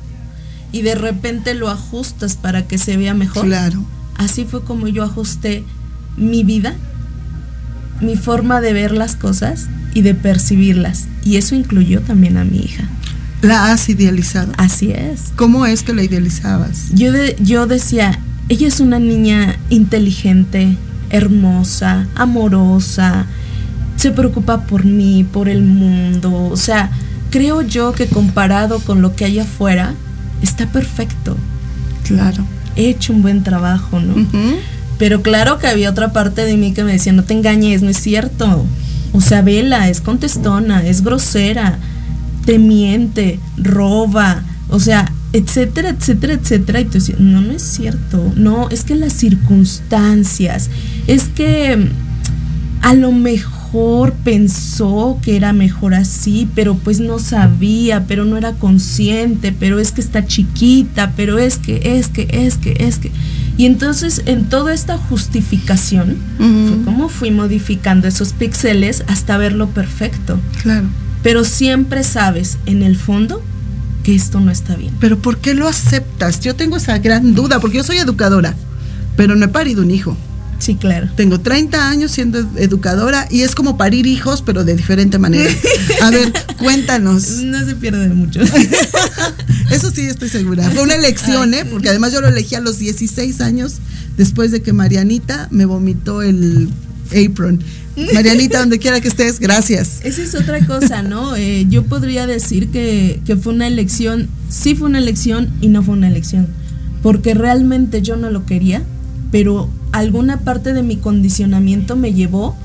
y de repente lo ajustas para que se vea mejor. Claro. Así fue como yo ajusté mi vida, mi forma de ver las cosas y de percibirlas. Y eso incluyó también a mi hija. ¿La has idealizado? Así es. ¿Cómo es que la idealizabas? Yo, de- yo decía, ella es una niña inteligente, hermosa, amorosa, se preocupa por mí, por el mundo. O sea, creo yo que comparado con lo que hay afuera, está perfecto. Claro. He hecho un buen trabajo, ¿no? Pero claro que había otra parte de mí que me decía, no te engañes, no es cierto. O sea, vela, es contestona, es grosera, te miente, roba, o sea, etcétera, etcétera, etcétera. Y tú decías, no, no es cierto. No, es que las circunstancias, es que mm, a lo mejor pensó que era mejor así, pero pues no sabía, pero no era consciente, pero es que está chiquita, pero es que, es que, es que, es que. Y entonces en toda esta justificación Ujú. fue como fui modificando esos píxeles hasta verlo perfecto. Claro. Pero siempre sabes en el fondo que esto no está bien. Pero ¿por qué lo aceptas? Yo tengo esa gran duda, porque yo soy educadora, pero no he parido un hijo. Sí, claro. Tengo 30 años siendo ed- educadora y es como parir hijos, pero de diferente manera. A ver, cuéntanos. No se pierde mucho. Eso sí estoy segura. Fue una elección, ¿eh? Porque además yo lo elegí a los 16 años después de que Marianita me vomitó el apron. Marianita, donde quiera que estés, gracias. Esa es otra cosa, ¿no? Eh, yo podría decir que, que fue una elección, sí fue una elección y no fue una elección, porque realmente yo no lo quería, pero alguna parte de mi condicionamiento me llevó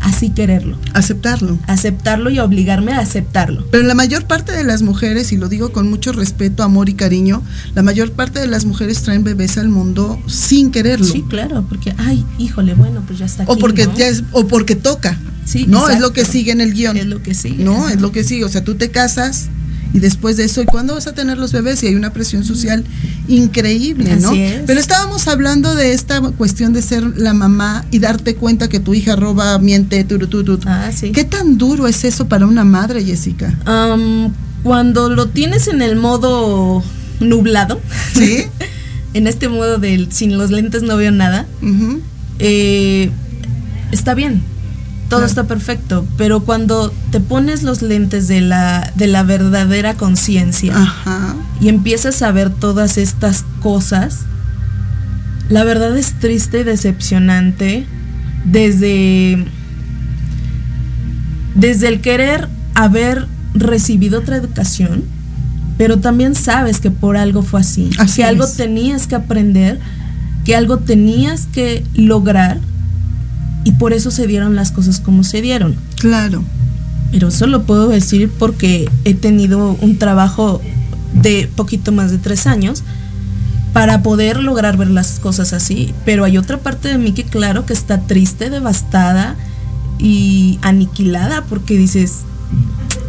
a sí quererlo, Aceptarlo. aceptarlo y obligarme a aceptarlo. Pero la mayor parte de las mujeres, y lo digo con mucho respeto, amor y cariño, la mayor parte de las mujeres traen bebés al mundo sin quererlo. Sí, claro, porque, ay, híjole, bueno, pues ya está aquí. o porque ¿no? ya es, o porque toca. Sí, no, es lo que sigue en el guion. Es lo que sigue. No, es lo que sigue. O sea, tú te casas y después de eso, ¿y cuándo vas a tener los bebés? Y hay una presión social increíble, ¿no? Así es. Pero estábamos hablando de esta cuestión de ser la mamá y darte cuenta que tu hija roba, miente, turututut. Ah, sí. ¿Qué tan duro es eso para una madre, Jessica? Am, cuando lo tienes en el modo nublado, ¿Sí? en este modo del sin los lentes no veo nada, eh, está bien, todo está perfecto, pero cuando te pones los lentes de la, de la verdadera conciencia y empiezas a ver todas estas cosas, la verdad es triste y decepcionante desde, desde el querer haber recibido otra educación, pero también sabes que por algo fue así, Así que algo tenías que aprender, que algo tenías que lograr y por eso se dieron las cosas como se dieron. Claro. Pero eso lo puedo decir porque he tenido un trabajo de poquito más de tres años para poder lograr ver las cosas así. Pero hay otra parte de mí que claro que está triste, devastada y aniquilada porque dices,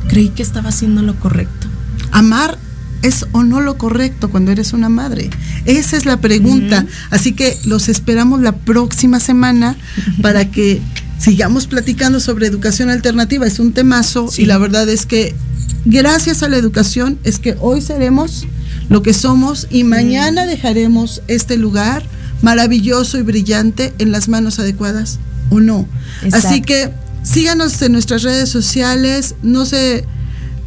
creí que estaba haciendo lo correcto. Amar es o no lo correcto cuando eres una madre. Esa es la pregunta. Así que los esperamos la próxima semana para que sigamos platicando sobre educación alternativa. Es un temazo Sí. y la verdad es que gracias a la educación es que hoy seremos lo que somos y mañana dejaremos este lugar maravilloso y brillante en las manos adecuadas o no. Así que síganos en nuestras redes sociales, no se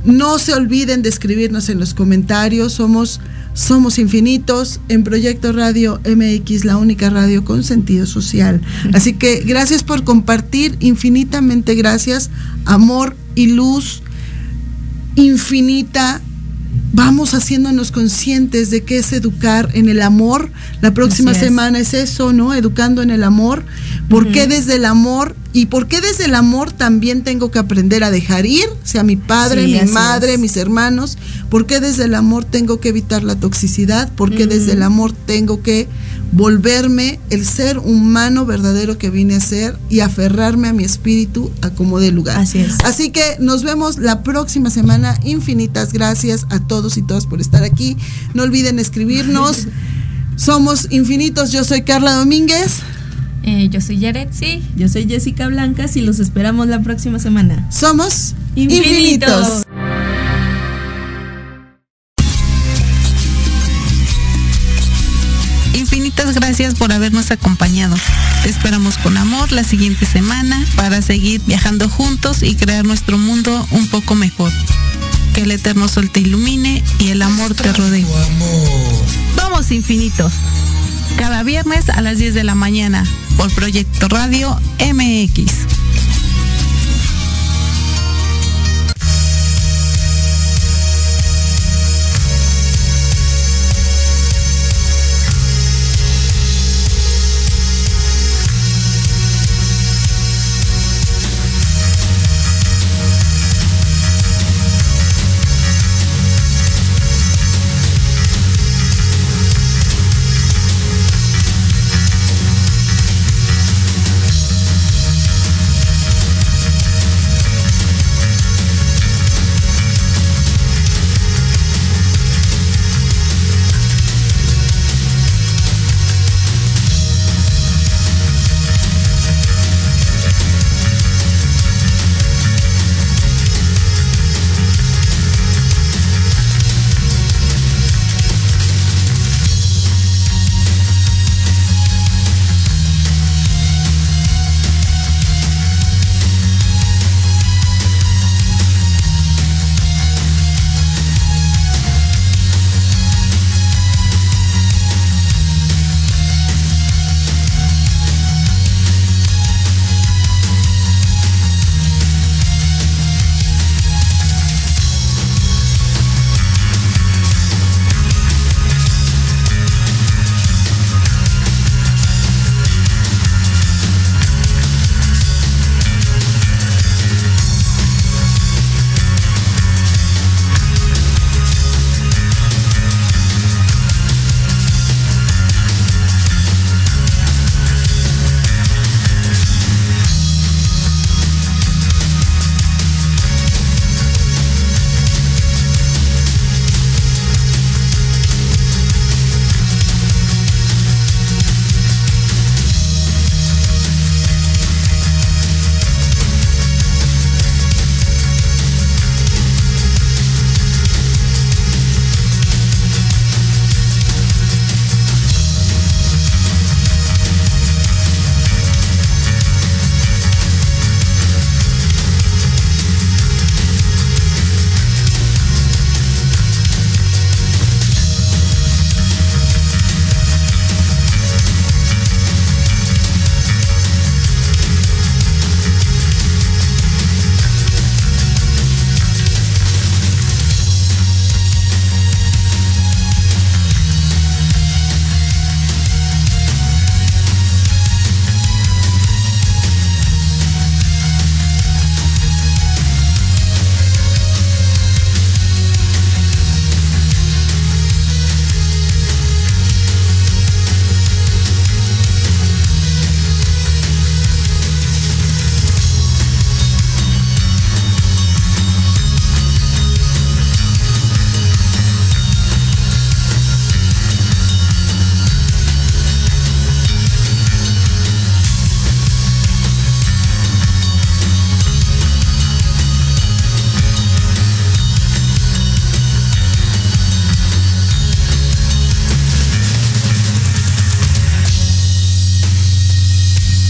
no se olviden de escribirnos en los comentarios. Somos, somos infinitos en Proyecto Radio MX, la única radio con sentido social. Así que gracias por compartir, infinitamente gracias. Amor y luz infinita. Vamos haciéndonos conscientes de qué es educar en el amor. La próxima es. semana es eso, ¿no? Educando en el amor. ¿Por qué desde el amor? Y por qué desde el amor también tengo que aprender a dejar ir, sea mi padre, Sí, mi madre, es. mis hermanos. ¿Por qué desde el amor tengo que evitar la toxicidad? ¿Por qué desde el amor tengo que volverme el ser humano verdadero que vine a ser y aferrarme a mi espíritu a como de lugar? Así es. Así que nos vemos la próxima semana. Infinitas gracias a todos y todas por estar aquí. No olviden escribirnos. Somos infinitos. Yo soy Carla Domínguez. Eh, yo soy Yaret, sí. Yo soy Jessica Blancas y los esperamos la próxima semana. Somos Infinitos. infinitos. Infinitas gracias por habernos acompañado. Te esperamos con amor la siguiente semana para seguir viajando juntos y crear nuestro mundo un poco mejor. que el eterno sol te ilumine y el amor te rodee. Vamos infinitos. Cada viernes a las 10 de la mañana por Proyecto Radio MX.